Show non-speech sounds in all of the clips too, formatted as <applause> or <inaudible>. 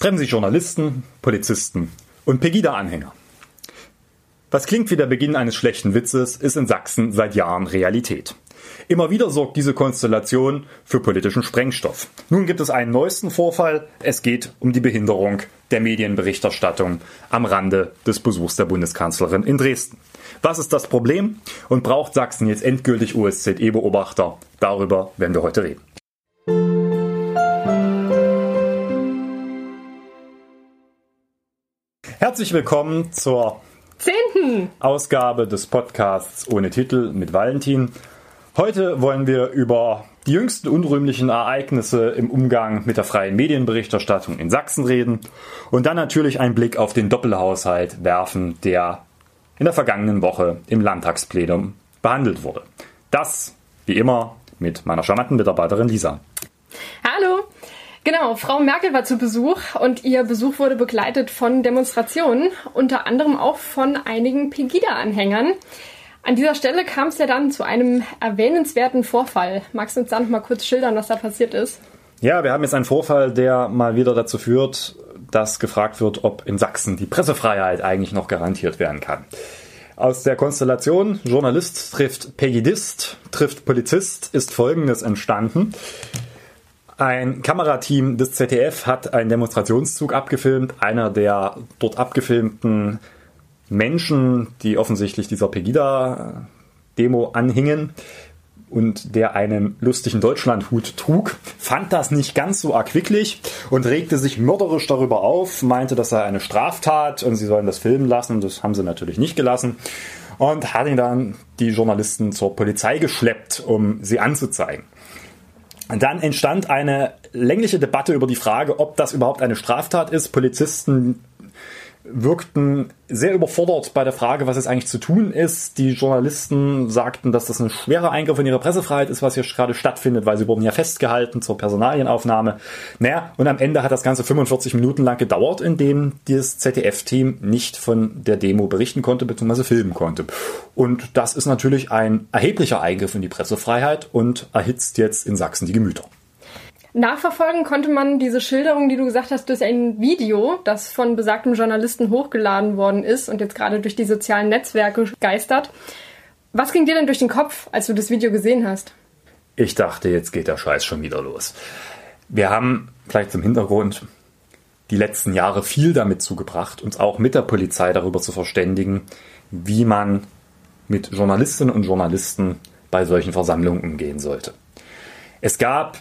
treffen sich Journalisten, Polizisten und Pegida-Anhänger. Was klingt wie der Beginn eines schlechten Witzes, ist in Sachsen seit Jahren Realität. Immer wieder sorgt diese Konstellation für politischen Sprengstoff. Nun gibt es einen neuesten Vorfall. Es geht um die Behinderung der Medienberichterstattung am Rande des Besuchs der Bundeskanzlerin in Dresden. Was ist das Problem und braucht Sachsen jetzt endgültig OSZE-Beobachter? Darüber werden wir heute reden. Herzlich willkommen zur zehnten Ausgabe des Podcasts ohne Titel mit Valentin. Heute wollen wir über die jüngsten unrühmlichen Ereignisse im Umgang mit der freien Medienberichterstattung in Sachsen reden und dann natürlich einen Blick auf den Doppelhaushalt werfen, der in der vergangenen Woche im Landtagsplenum behandelt wurde. Das, wie immer, mit meiner charmanten Mitarbeiterin Lisa. Hallo! Genau, Frau Merkel war zu Besuch und ihr Besuch wurde begleitet von Demonstrationen, unter anderem auch von einigen Pegida-Anhängern. An dieser Stelle kam es ja dann zu einem erwähnenswerten Vorfall. Magst du uns da noch mal kurz schildern, was da passiert ist? Ja, wir haben jetzt einen Vorfall, der mal wieder dazu führt, dass gefragt wird, ob in Sachsen die Pressefreiheit eigentlich noch garantiert werden kann. Aus der Konstellation Journalist trifft Pegidist, trifft Polizist ist Folgendes entstanden. Ein Kamerateam des ZDF hat einen Demonstrationszug abgefilmt. Einer der dort abgefilmten Menschen, die offensichtlich dieser Pegida-Demo anhingen und der einen lustigen Deutschlandhut trug, fand das nicht ganz so erquicklich und regte sich mörderisch darüber auf, meinte, das sei eine Straftat und sie sollen das filmen lassen. Das haben sie natürlich nicht gelassen und hat ihn dann die Journalisten zur Polizei geschleppt, um sie anzuzeigen. Dann entstand eine längliche Debatte über die Frage, ob das überhaupt eine Straftat ist. Polizisten wirkten sehr überfordert bei der Frage, was es eigentlich zu tun ist. Die Journalisten sagten, dass das ein schwerer Eingriff in ihre Pressefreiheit ist, was hier gerade stattfindet, weil sie wurden ja festgehalten zur Personalienaufnahme. Naja, und am Ende hat das Ganze 45 Minuten lang gedauert, in dem das ZDF-Team nicht von der Demo berichten konnte bzw. filmen konnte. Und das ist natürlich ein erheblicher Eingriff in die Pressefreiheit und erhitzt jetzt in Sachsen die Gemüter. Nachverfolgen konnte man diese Schilderung, die du gesagt hast, durch ein Video, das von besagtem Journalisten hochgeladen worden ist und jetzt gerade durch die sozialen Netzwerke geistert. Was ging dir denn durch den Kopf, als du das Video gesehen hast? Ich dachte, jetzt geht der Scheiß schon wieder los. Wir haben vielleicht zum Hintergrund die letzten Jahre viel damit zugebracht, uns auch mit der Polizei darüber zu verständigen, wie man mit Journalistinnen und Journalisten bei solchen Versammlungen umgehen sollte. Es gab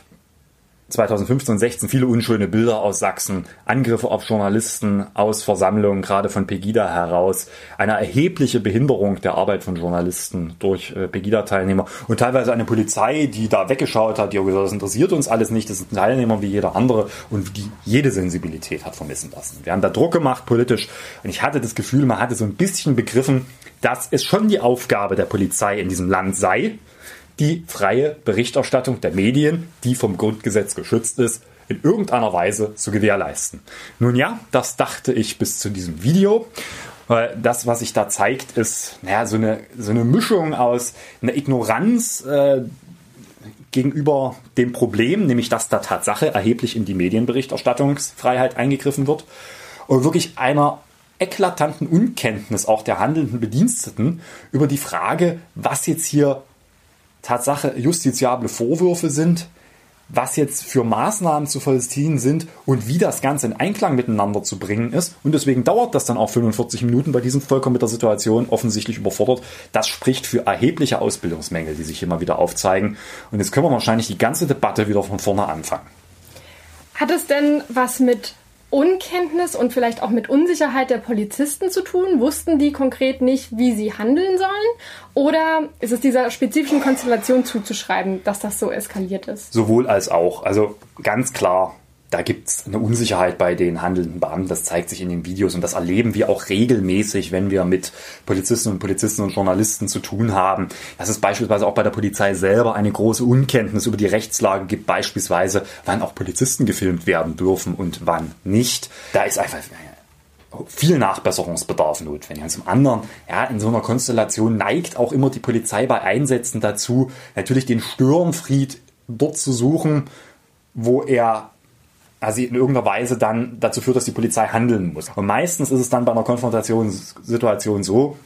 2015 und 16 viele unschöne Bilder aus Sachsen, Angriffe auf Journalisten aus Versammlungen, gerade von Pegida heraus, eine erhebliche Behinderung der Arbeit von Journalisten durch äh, Pegida-Teilnehmer und teilweise eine Polizei, die da weggeschaut hat, die auch gesagt, das interessiert uns alles nicht, das sind Teilnehmer wie jeder andere und die jede Sensibilität hat vermissen lassen. Wir haben da Druck gemacht politisch und ich hatte das Gefühl, man hatte so ein bisschen begriffen, dass es schon die Aufgabe der Polizei in diesem Land sei, die freie Berichterstattung der Medien, die vom Grundgesetz geschützt ist, in irgendeiner Weise zu gewährleisten. Nun ja, das dachte ich bis zu diesem Video. Weil das, was sich da zeigt, ist naja, so, eine, so eine Mischung aus einer Ignoranz äh, gegenüber dem Problem, nämlich dass da Tatsache erheblich in die Medienberichterstattungsfreiheit eingegriffen wird und wirklich einer eklatanten Unkenntnis auch der handelnden Bediensteten über die Frage, was jetzt hier Tatsache justiziable Vorwürfe sind, was jetzt für Maßnahmen zu vollziehen sind und wie das Ganze in Einklang miteinander zu bringen ist. Und deswegen dauert das dann auch 45 Minuten bei diesem vollkommen mit der Situation offensichtlich überfordert. Das spricht für erhebliche Ausbildungsmängel, die sich immer wieder aufzeigen. Und jetzt können wir wahrscheinlich die ganze Debatte wieder von vorne anfangen. Hat es denn was mit Unkenntnis und vielleicht auch mit Unsicherheit der Polizisten zu tun? Wussten die konkret nicht, wie sie handeln sollen? Oder ist es dieser spezifischen Konstellation zuzuschreiben, dass das so eskaliert ist? Sowohl als auch. Also ganz klar, da gibt es eine Unsicherheit bei den handelnden Beamten. Das zeigt sich in den Videos und das erleben wir auch regelmäßig, wenn wir mit Polizisten und Polizisten und Journalisten zu tun haben. Dass es beispielsweise auch bei der Polizei selber eine große Unkenntnis über die Rechtslage gibt, beispielsweise wann auch Polizisten gefilmt werden dürfen und wann nicht. Da ist einfach viel Nachbesserungsbedarf notwendig. Und zum anderen, ja, in so einer Konstellation neigt auch immer die Polizei bei Einsätzen dazu, natürlich den Störenfried dort zu suchen, wo er also in irgendeiner Weise dann dazu führt, dass die Polizei handeln muss. Und meistens ist es dann bei einer Konfrontationssituation so,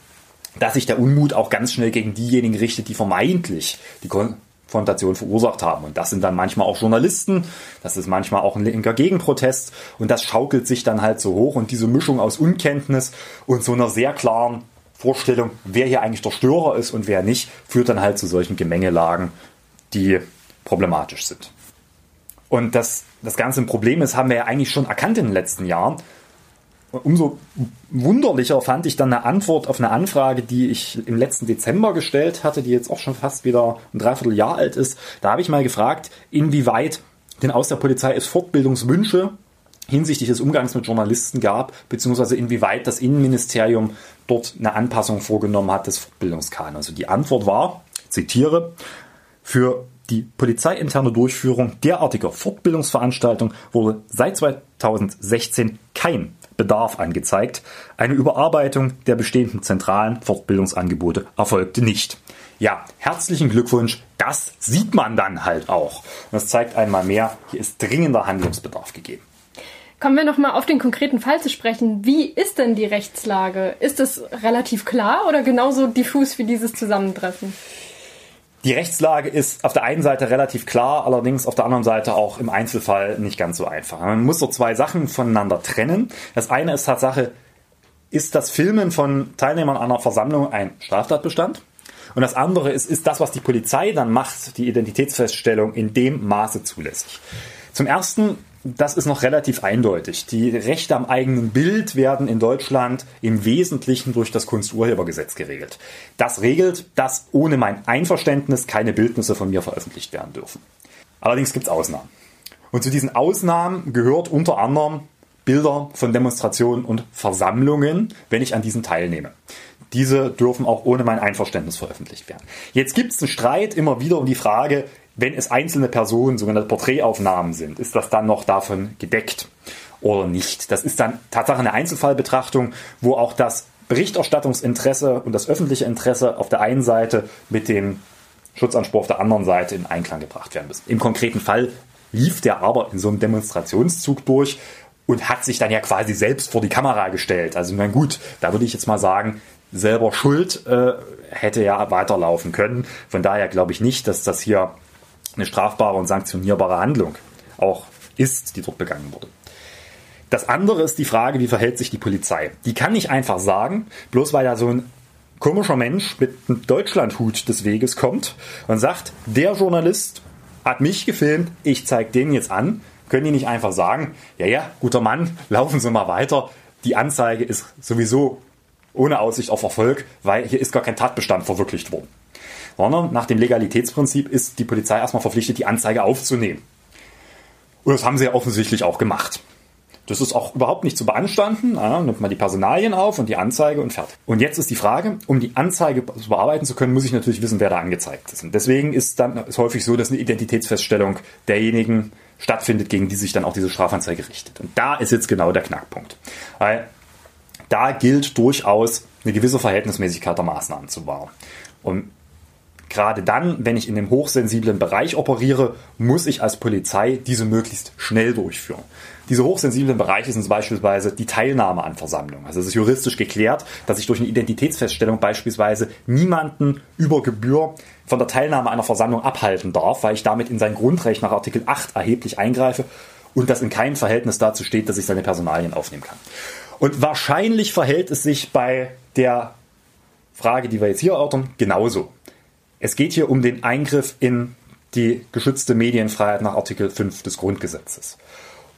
dass sich der Unmut auch ganz schnell gegen diejenigen richtet, die vermeintlich die Konfrontation verursacht haben. Und das sind dann manchmal auch Journalisten, das ist manchmal auch ein linker Gegenprotest und das schaukelt sich dann halt so hoch und diese Mischung aus Unkenntnis und so einer sehr klaren Vorstellung, wer hier eigentlich der Störer ist und wer nicht, führt dann halt zu solchen Gemengelagen, die problematisch sind. Und das, das ganze Problem ist, haben wir ja eigentlich schon erkannt in den letzten Jahren. umso wunderlicher fand ich dann eine Antwort auf eine Anfrage, die ich im letzten Dezember gestellt hatte, die jetzt auch schon fast wieder ein Dreivierteljahr alt ist. Da habe ich mal gefragt, inwieweit denn aus der Polizei es Fortbildungswünsche hinsichtlich des Umgangs mit Journalisten gab, beziehungsweise inwieweit das Innenministerium dort eine Anpassung vorgenommen hat des Fortbildungskanons. Also die Antwort war, zitiere, für die polizeiinterne Durchführung derartiger Fortbildungsveranstaltungen wurde seit 2016 kein Bedarf angezeigt. Eine Überarbeitung der bestehenden zentralen Fortbildungsangebote erfolgte nicht. Ja, herzlichen Glückwunsch. Das sieht man dann halt auch. Und das zeigt einmal mehr, hier ist dringender Handlungsbedarf gegeben. Kommen wir nochmal auf den konkreten Fall zu sprechen. Wie ist denn die Rechtslage? Ist es relativ klar oder genauso diffus wie dieses Zusammentreffen? Die Rechtslage ist auf der einen Seite relativ klar, allerdings auf der anderen Seite auch im Einzelfall nicht ganz so einfach. Man muss so zwei Sachen voneinander trennen. Das eine ist Tatsache, ist das Filmen von Teilnehmern einer Versammlung ein Straftatbestand? Und das andere ist, ist das, was die Polizei dann macht, die Identitätsfeststellung in dem Maße zulässig. Zum ersten das ist noch relativ eindeutig. Die Rechte am eigenen Bild werden in Deutschland im Wesentlichen durch das Kunsturhebergesetz geregelt. Das regelt, dass ohne mein Einverständnis keine Bildnisse von mir veröffentlicht werden dürfen. Allerdings gibt es Ausnahmen. Und zu diesen Ausnahmen gehört unter anderem Bilder von Demonstrationen und Versammlungen, wenn ich an diesen teilnehme. Diese dürfen auch ohne mein Einverständnis veröffentlicht werden. Jetzt gibt es einen Streit immer wieder um die Frage, wenn es einzelne Personen, sogenannte Porträtaufnahmen sind, ist das dann noch davon gedeckt oder nicht? Das ist dann Tatsache eine Einzelfallbetrachtung, wo auch das Berichterstattungsinteresse und das öffentliche Interesse auf der einen Seite mit dem Schutzanspruch auf der anderen Seite in Einklang gebracht werden müssen. Im konkreten Fall lief der aber in so einem Demonstrationszug durch und hat sich dann ja quasi selbst vor die Kamera gestellt. Also na gut, da würde ich jetzt mal sagen, selber schuld äh, hätte ja weiterlaufen können. Von daher glaube ich nicht, dass das hier eine strafbare und sanktionierbare Handlung auch ist, die dort begangen wurde. Das andere ist die Frage, wie verhält sich die Polizei? Die kann nicht einfach sagen, bloß weil da so ein komischer Mensch mit einem Deutschlandhut des Weges kommt und sagt, der Journalist hat mich gefilmt, ich zeige den jetzt an, können die nicht einfach sagen, ja, ja, guter Mann, <laughs> laufen Sie mal weiter, die Anzeige ist sowieso ohne Aussicht auf Erfolg, weil hier ist gar kein Tatbestand verwirklicht worden sondern nach dem Legalitätsprinzip ist die Polizei erstmal verpflichtet, die Anzeige aufzunehmen. Und das haben sie ja offensichtlich auch gemacht. Das ist auch überhaupt nicht zu beanstanden. Ja, nimmt man die Personalien auf und die Anzeige und fertig. Und jetzt ist die Frage, um die Anzeige bearbeiten zu können, muss ich natürlich wissen, wer da angezeigt ist. Und deswegen ist dann ist häufig so, dass eine Identitätsfeststellung derjenigen stattfindet, gegen die sich dann auch diese Strafanzeige richtet. Und da ist jetzt genau der Knackpunkt. Weil da gilt durchaus eine gewisse Verhältnismäßigkeit der Maßnahmen zu wahren. Und gerade dann, wenn ich in dem hochsensiblen Bereich operiere, muss ich als Polizei diese möglichst schnell durchführen. Diese hochsensiblen Bereiche sind beispielsweise die Teilnahme an Versammlungen. Also es ist juristisch geklärt, dass ich durch eine Identitätsfeststellung beispielsweise niemanden über Gebühr von der Teilnahme einer Versammlung abhalten darf, weil ich damit in sein Grundrecht nach Artikel 8 erheblich eingreife und das in keinem Verhältnis dazu steht, dass ich seine Personalien aufnehmen kann. Und wahrscheinlich verhält es sich bei der Frage, die wir jetzt hier erörtern, genauso. Es geht hier um den Eingriff in die geschützte Medienfreiheit nach Artikel 5 des Grundgesetzes.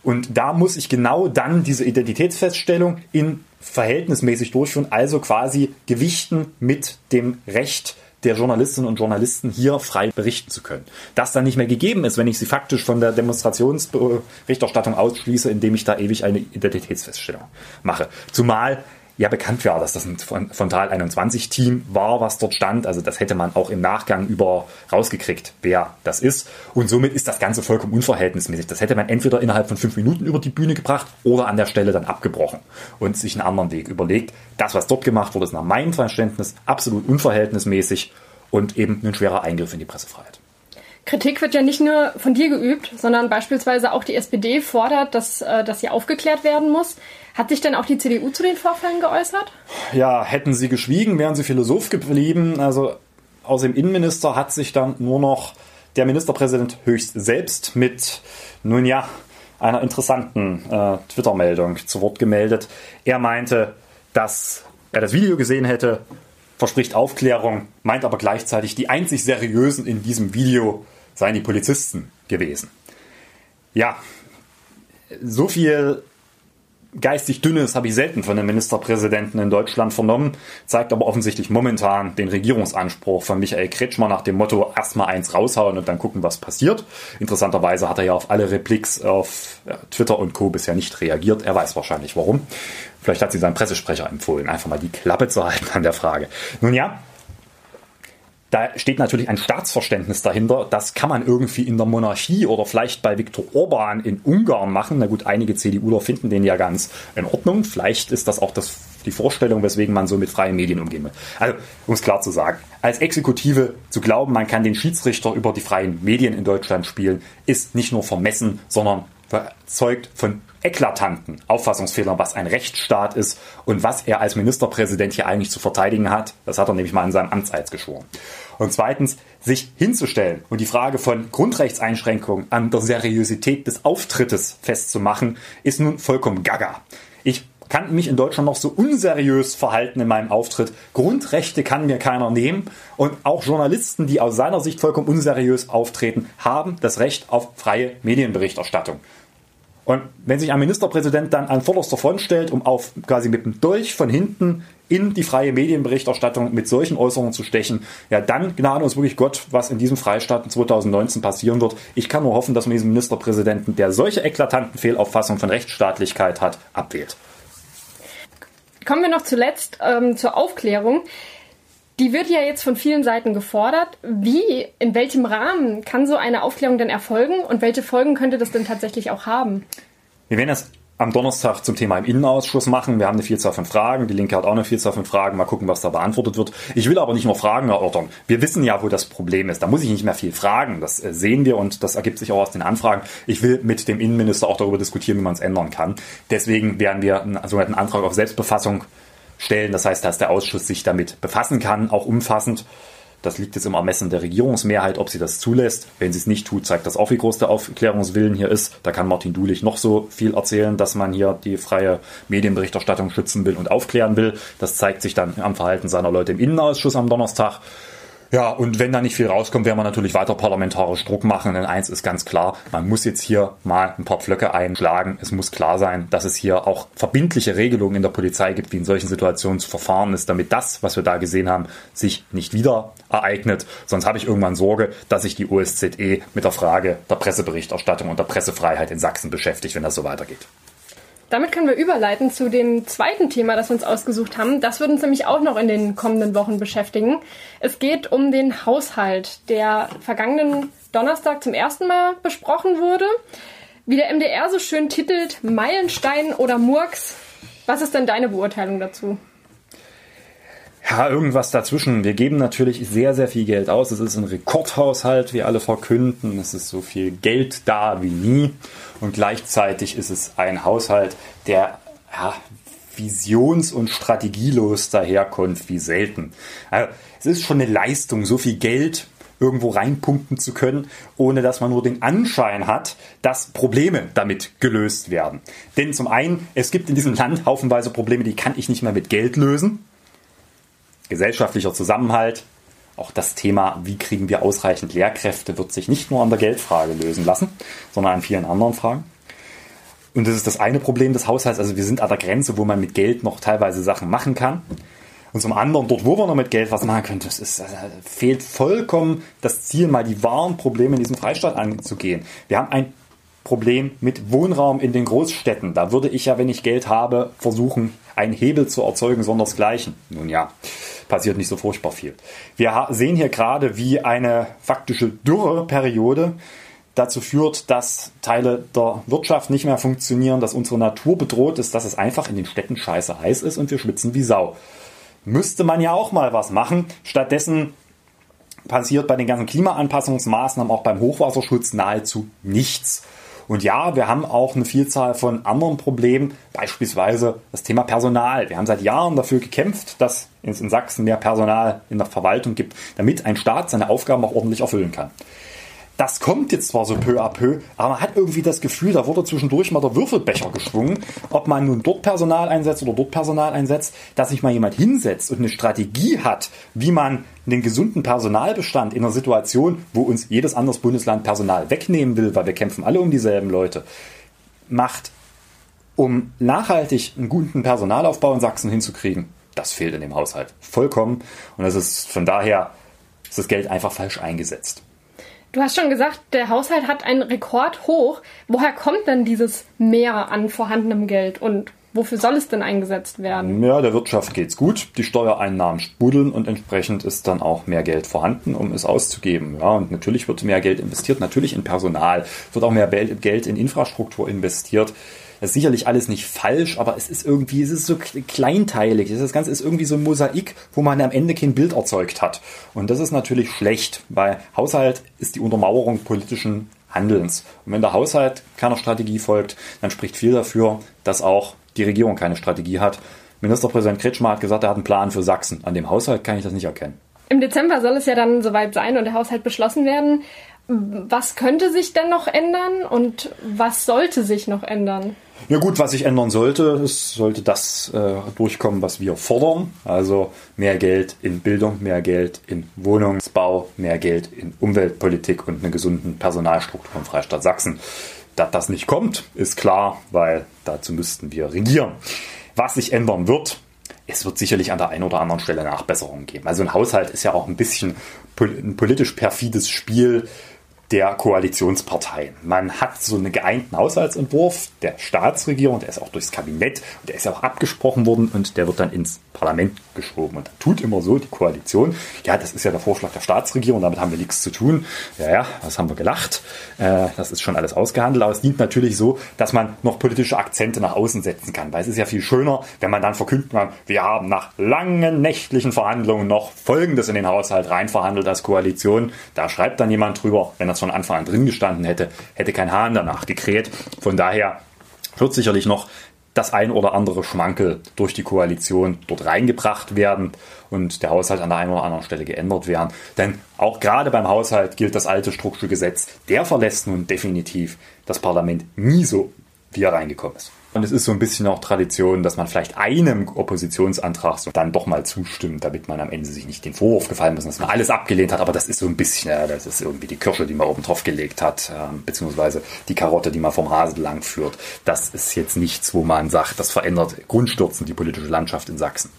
Und da muss ich genau dann diese Identitätsfeststellung in verhältnismäßig durchführen, also quasi gewichten mit dem Recht der Journalistinnen und Journalisten hier frei berichten zu können. Das dann nicht mehr gegeben ist, wenn ich sie faktisch von der Demonstrationsberichterstattung ausschließe, indem ich da ewig eine Identitätsfeststellung mache. Zumal ja bekannt war, dass das ein Frontal 21 Team war, was dort stand. Also das hätte man auch im Nachgang über rausgekriegt, wer das ist. Und somit ist das Ganze vollkommen unverhältnismäßig. Das hätte man entweder innerhalb von fünf Minuten über die Bühne gebracht oder an der Stelle dann abgebrochen und sich einen anderen Weg überlegt. Das, was dort gemacht wurde, ist nach meinem Verständnis absolut unverhältnismäßig und eben ein schwerer Eingriff in die Pressefreiheit. Kritik wird ja nicht nur von dir geübt, sondern beispielsweise auch die SPD fordert, dass, äh, dass sie aufgeklärt werden muss. Hat sich denn auch die CDU zu den Vorfällen geäußert? Ja, hätten sie geschwiegen, wären sie Philosoph geblieben. Also aus dem Innenminister hat sich dann nur noch der Ministerpräsident höchst selbst mit, nun ja, einer interessanten äh, Twitter-Meldung zu Wort gemeldet. Er meinte, dass er das Video gesehen hätte, verspricht Aufklärung, meint aber gleichzeitig, die einzig seriösen in diesem Video seien die Polizisten gewesen. Ja, so viel geistig Dünnes habe ich selten von den Ministerpräsidenten in Deutschland vernommen, zeigt aber offensichtlich momentan den Regierungsanspruch von Michael Kretschmer nach dem Motto erstmal eins raushauen und dann gucken, was passiert. Interessanterweise hat er ja auf alle Repliks auf Twitter und Co. bisher nicht reagiert. Er weiß wahrscheinlich warum. Vielleicht hat sie seinen Pressesprecher empfohlen, einfach mal die Klappe zu halten an der Frage. Nun ja, da steht natürlich ein Staatsverständnis dahinter. Das kann man irgendwie in der Monarchie oder vielleicht bei Viktor Orban in Ungarn machen. Na gut, einige CDUler finden den ja ganz in Ordnung. Vielleicht ist das auch das, die Vorstellung, weswegen man so mit freien Medien umgehen will. Also, um es klar zu sagen, als Exekutive zu glauben, man kann den Schiedsrichter über die freien Medien in Deutschland spielen, ist nicht nur vermessen, sondern zeugt von eklatanten Auffassungsfehlern, was ein Rechtsstaat ist und was er als Ministerpräsident hier eigentlich zu verteidigen hat. Das hat er nämlich mal in seinem Amtseid geschworen. Und zweitens, sich hinzustellen und die Frage von Grundrechtseinschränkungen an der Seriosität des Auftrittes festzumachen, ist nun vollkommen gaga. Ich kann mich in Deutschland noch so unseriös verhalten in meinem Auftritt. Grundrechte kann mir keiner nehmen. Und auch Journalisten, die aus seiner Sicht vollkommen unseriös auftreten, haben das Recht auf freie Medienberichterstattung. Und wenn sich ein Ministerpräsident dann an vorderster Front stellt, um auf quasi mit dem Dolch von hinten in die freie Medienberichterstattung mit solchen Äußerungen zu stechen, ja, dann gnade uns wirklich Gott, was in diesem Freistaat 2019 passieren wird. Ich kann nur hoffen, dass man diesen Ministerpräsidenten, der solche eklatanten Fehlauffassungen von Rechtsstaatlichkeit hat, abwählt. Kommen wir noch zuletzt ähm, zur Aufklärung. Die wird ja jetzt von vielen Seiten gefordert. Wie, in welchem Rahmen kann so eine Aufklärung denn erfolgen und welche Folgen könnte das denn tatsächlich auch haben? Wir werden das am Donnerstag zum Thema im Innenausschuss machen. Wir haben eine Vielzahl von Fragen. Die Linke hat auch eine Vielzahl von Fragen. Mal gucken, was da beantwortet wird. Ich will aber nicht nur Fragen erörtern. Wir wissen ja, wo das Problem ist. Da muss ich nicht mehr viel fragen. Das äh, sehen wir und das ergibt sich auch aus den Anfragen. Ich will mit dem Innenminister auch darüber diskutieren, wie man es ändern kann. Deswegen werden wir einen sogenannten Antrag auf Selbstbefassung stellen. Das heißt, dass der Ausschuss sich damit befassen kann, auch umfassend. Das liegt jetzt im Ermessen der Regierungsmehrheit, ob sie das zulässt. Wenn sie es nicht tut, zeigt das auch, wie groß der Aufklärungswillen hier ist. Da kann Martin Dulich noch so viel erzählen, dass man hier die freie Medienberichterstattung schützen will und aufklären will. Das zeigt sich dann am Verhalten seiner Leute im Innenausschuss am Donnerstag. Ja, und wenn da nicht viel rauskommt, werden wir natürlich weiter parlamentarisch Druck machen. Denn eins ist ganz klar, man muss jetzt hier mal ein paar Pflöcke einschlagen. Es muss klar sein, dass es hier auch verbindliche Regelungen in der Polizei gibt, wie in solchen Situationen zu verfahren ist, damit das, was wir da gesehen haben, sich nicht wieder ereignet. Sonst habe ich irgendwann Sorge, dass sich die OSZE mit der Frage der Presseberichterstattung und der Pressefreiheit in Sachsen beschäftigt, wenn das so weitergeht. Damit können wir überleiten zu dem zweiten Thema, das wir uns ausgesucht haben. Das wird uns nämlich auch noch in den kommenden Wochen beschäftigen. Es geht um den Haushalt, der vergangenen Donnerstag zum ersten Mal besprochen wurde. Wie der MDR so schön titelt, Meilenstein oder Murks. Was ist denn deine Beurteilung dazu? Ja, irgendwas dazwischen. Wir geben natürlich sehr, sehr viel Geld aus. Es ist ein Rekordhaushalt, wie alle verkünden. Es ist so viel Geld da wie nie. Und gleichzeitig ist es ein Haushalt, der ja, visions- und strategielos daherkommt wie selten. Also, es ist schon eine Leistung, so viel Geld irgendwo reinpumpen zu können, ohne dass man nur den Anschein hat, dass Probleme damit gelöst werden. Denn zum einen, es gibt in diesem Land haufenweise Probleme, die kann ich nicht mehr mit Geld lösen gesellschaftlicher Zusammenhalt, auch das Thema, wie kriegen wir ausreichend Lehrkräfte, wird sich nicht nur an der Geldfrage lösen lassen, sondern an vielen anderen Fragen. Und das ist das eine Problem des Haushalts. Also wir sind an der Grenze, wo man mit Geld noch teilweise Sachen machen kann. Und zum anderen, dort, wo wir noch mit Geld was machen können, das ist, also, fehlt vollkommen das Ziel, mal die wahren Probleme in diesem Freistaat anzugehen. Wir haben ein Problem mit Wohnraum in den Großstädten. Da würde ich ja, wenn ich Geld habe, versuchen, einen Hebel zu erzeugen, sondersgleichen. Nun ja, passiert nicht so furchtbar viel. Wir sehen hier gerade, wie eine faktische Dürreperiode dazu führt, dass Teile der Wirtschaft nicht mehr funktionieren, dass unsere Natur bedroht ist, dass es einfach in den Städten scheiße heiß ist und wir schwitzen wie Sau. Müsste man ja auch mal was machen. Stattdessen passiert bei den ganzen Klimaanpassungsmaßnahmen, auch beim Hochwasserschutz nahezu nichts. Und ja, wir haben auch eine Vielzahl von anderen Problemen, beispielsweise das Thema Personal. Wir haben seit Jahren dafür gekämpft, dass es in Sachsen mehr Personal in der Verwaltung gibt, damit ein Staat seine Aufgaben auch ordentlich erfüllen kann. Das kommt jetzt zwar so peu à peu, aber man hat irgendwie das Gefühl, da wurde zwischendurch mal der Würfelbecher geschwungen, ob man nun dort Personal einsetzt oder dort Personal einsetzt, dass sich mal jemand hinsetzt und eine Strategie hat, wie man den gesunden Personalbestand in einer Situation, wo uns jedes anderes Bundesland Personal wegnehmen will, weil wir kämpfen alle um dieselben Leute, macht, um nachhaltig einen guten Personalaufbau in Sachsen hinzukriegen. Das fehlt in dem Haushalt vollkommen und das ist von daher ist das Geld einfach falsch eingesetzt. Du hast schon gesagt, der Haushalt hat einen Rekord hoch. Woher kommt denn dieses Mehr an vorhandenem Geld und wofür soll es denn eingesetzt werden? Ja, der Wirtschaft geht's gut, die Steuereinnahmen sprudeln und entsprechend ist dann auch mehr Geld vorhanden, um es auszugeben. Ja, und natürlich wird mehr Geld investiert, natürlich in Personal, wird auch mehr Geld in Infrastruktur investiert. Das ist sicherlich alles nicht falsch, aber es ist irgendwie, es ist so kleinteilig. Das Ganze ist irgendwie so ein Mosaik, wo man am Ende kein Bild erzeugt hat. Und das ist natürlich schlecht, weil Haushalt ist die Untermauerung politischen Handelns. Und wenn der Haushalt keiner Strategie folgt, dann spricht viel dafür, dass auch die Regierung keine Strategie hat. Ministerpräsident Kretschmer hat gesagt, er hat einen Plan für Sachsen. An dem Haushalt kann ich das nicht erkennen. Im Dezember soll es ja dann soweit sein und der Haushalt beschlossen werden. Was könnte sich denn noch ändern und was sollte sich noch ändern? Ja gut, was sich ändern sollte, es sollte das äh, durchkommen, was wir fordern. Also mehr Geld in Bildung, mehr Geld in Wohnungsbau, mehr Geld in Umweltpolitik und einen gesunden Personalstruktur im Freistaat Sachsen. Dass das nicht kommt, ist klar, weil dazu müssten wir regieren. Was sich ändern wird, es wird sicherlich an der einen oder anderen Stelle Nachbesserungen geben. Also ein Haushalt ist ja auch ein bisschen ein politisch perfides Spiel der Koalitionsparteien. Man hat so einen geeinten Haushaltsentwurf der Staatsregierung, der ist auch durchs Kabinett und der ist ja auch abgesprochen worden und der wird dann ins Parlament geschoben. Und da tut immer so die Koalition, ja, das ist ja der Vorschlag der Staatsregierung, damit haben wir nichts zu tun. Ja, ja, das haben wir gelacht. Äh, das ist schon alles ausgehandelt, aber es dient natürlich so, dass man noch politische Akzente nach außen setzen kann, weil es ist ja viel schöner, wenn man dann verkündet kann, wir haben nach langen nächtlichen Verhandlungen noch Folgendes in den Haushalt reinverhandelt als Koalition. Da schreibt dann jemand drüber, wenn das von Anfang an drin gestanden hätte, hätte kein Hahn danach gekräht. Von daher wird sicherlich noch das ein oder andere Schmankel durch die Koalition dort reingebracht werden und der Haushalt an der einen oder anderen Stelle geändert werden. Denn auch gerade beim Haushalt gilt das alte Strukturgesetz, der verlässt nun definitiv das Parlament nie so, wie er reingekommen ist. Und es ist so ein bisschen auch Tradition, dass man vielleicht einem Oppositionsantrag so dann doch mal zustimmt, damit man am Ende sich nicht den Vorwurf gefallen muss, dass man alles abgelehnt hat. Aber das ist so ein bisschen, ja, das ist irgendwie die Kirsche, die man oben drauf gelegt hat, äh, beziehungsweise die Karotte, die man vom Rasen lang führt. Das ist jetzt nichts, wo man sagt, das verändert grundstürzend die politische Landschaft in Sachsen.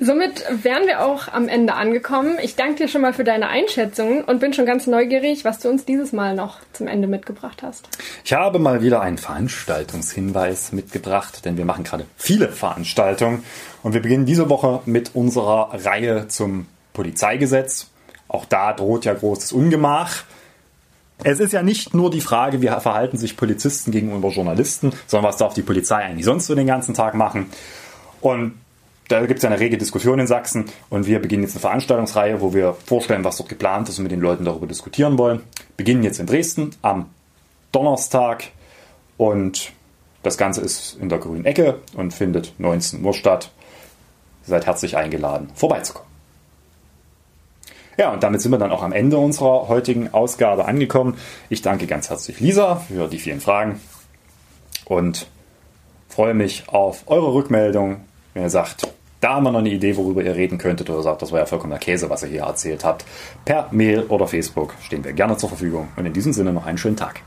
Somit wären wir auch am Ende angekommen. Ich danke dir schon mal für deine Einschätzungen und bin schon ganz neugierig, was du uns dieses Mal noch zum Ende mitgebracht hast. Ich habe mal wieder einen Veranstaltungshinweis mitgebracht, denn wir machen gerade viele Veranstaltungen und wir beginnen diese Woche mit unserer Reihe zum Polizeigesetz. Auch da droht ja großes Ungemach. Es ist ja nicht nur die Frage, wie verhalten sich Polizisten gegenüber Journalisten, sondern was darf die Polizei eigentlich sonst so den ganzen Tag machen. Und da gibt es ja eine rege Diskussion in Sachsen und wir beginnen jetzt eine Veranstaltungsreihe, wo wir vorstellen, was dort geplant ist und mit den Leuten darüber diskutieren wollen. Beginnen jetzt in Dresden am Donnerstag und das Ganze ist in der grünen Ecke und findet 19 Uhr statt. Ihr seid herzlich eingeladen, vorbeizukommen. Ja, und damit sind wir dann auch am Ende unserer heutigen Ausgabe angekommen. Ich danke ganz herzlich Lisa für die vielen Fragen und freue mich auf eure Rückmeldung, wenn ihr sagt, da haben wir noch eine Idee, worüber ihr reden könntet oder sagt, das war ja vollkommener Käse, was ihr hier erzählt habt. Per Mail oder Facebook stehen wir gerne zur Verfügung. Und in diesem Sinne noch einen schönen Tag.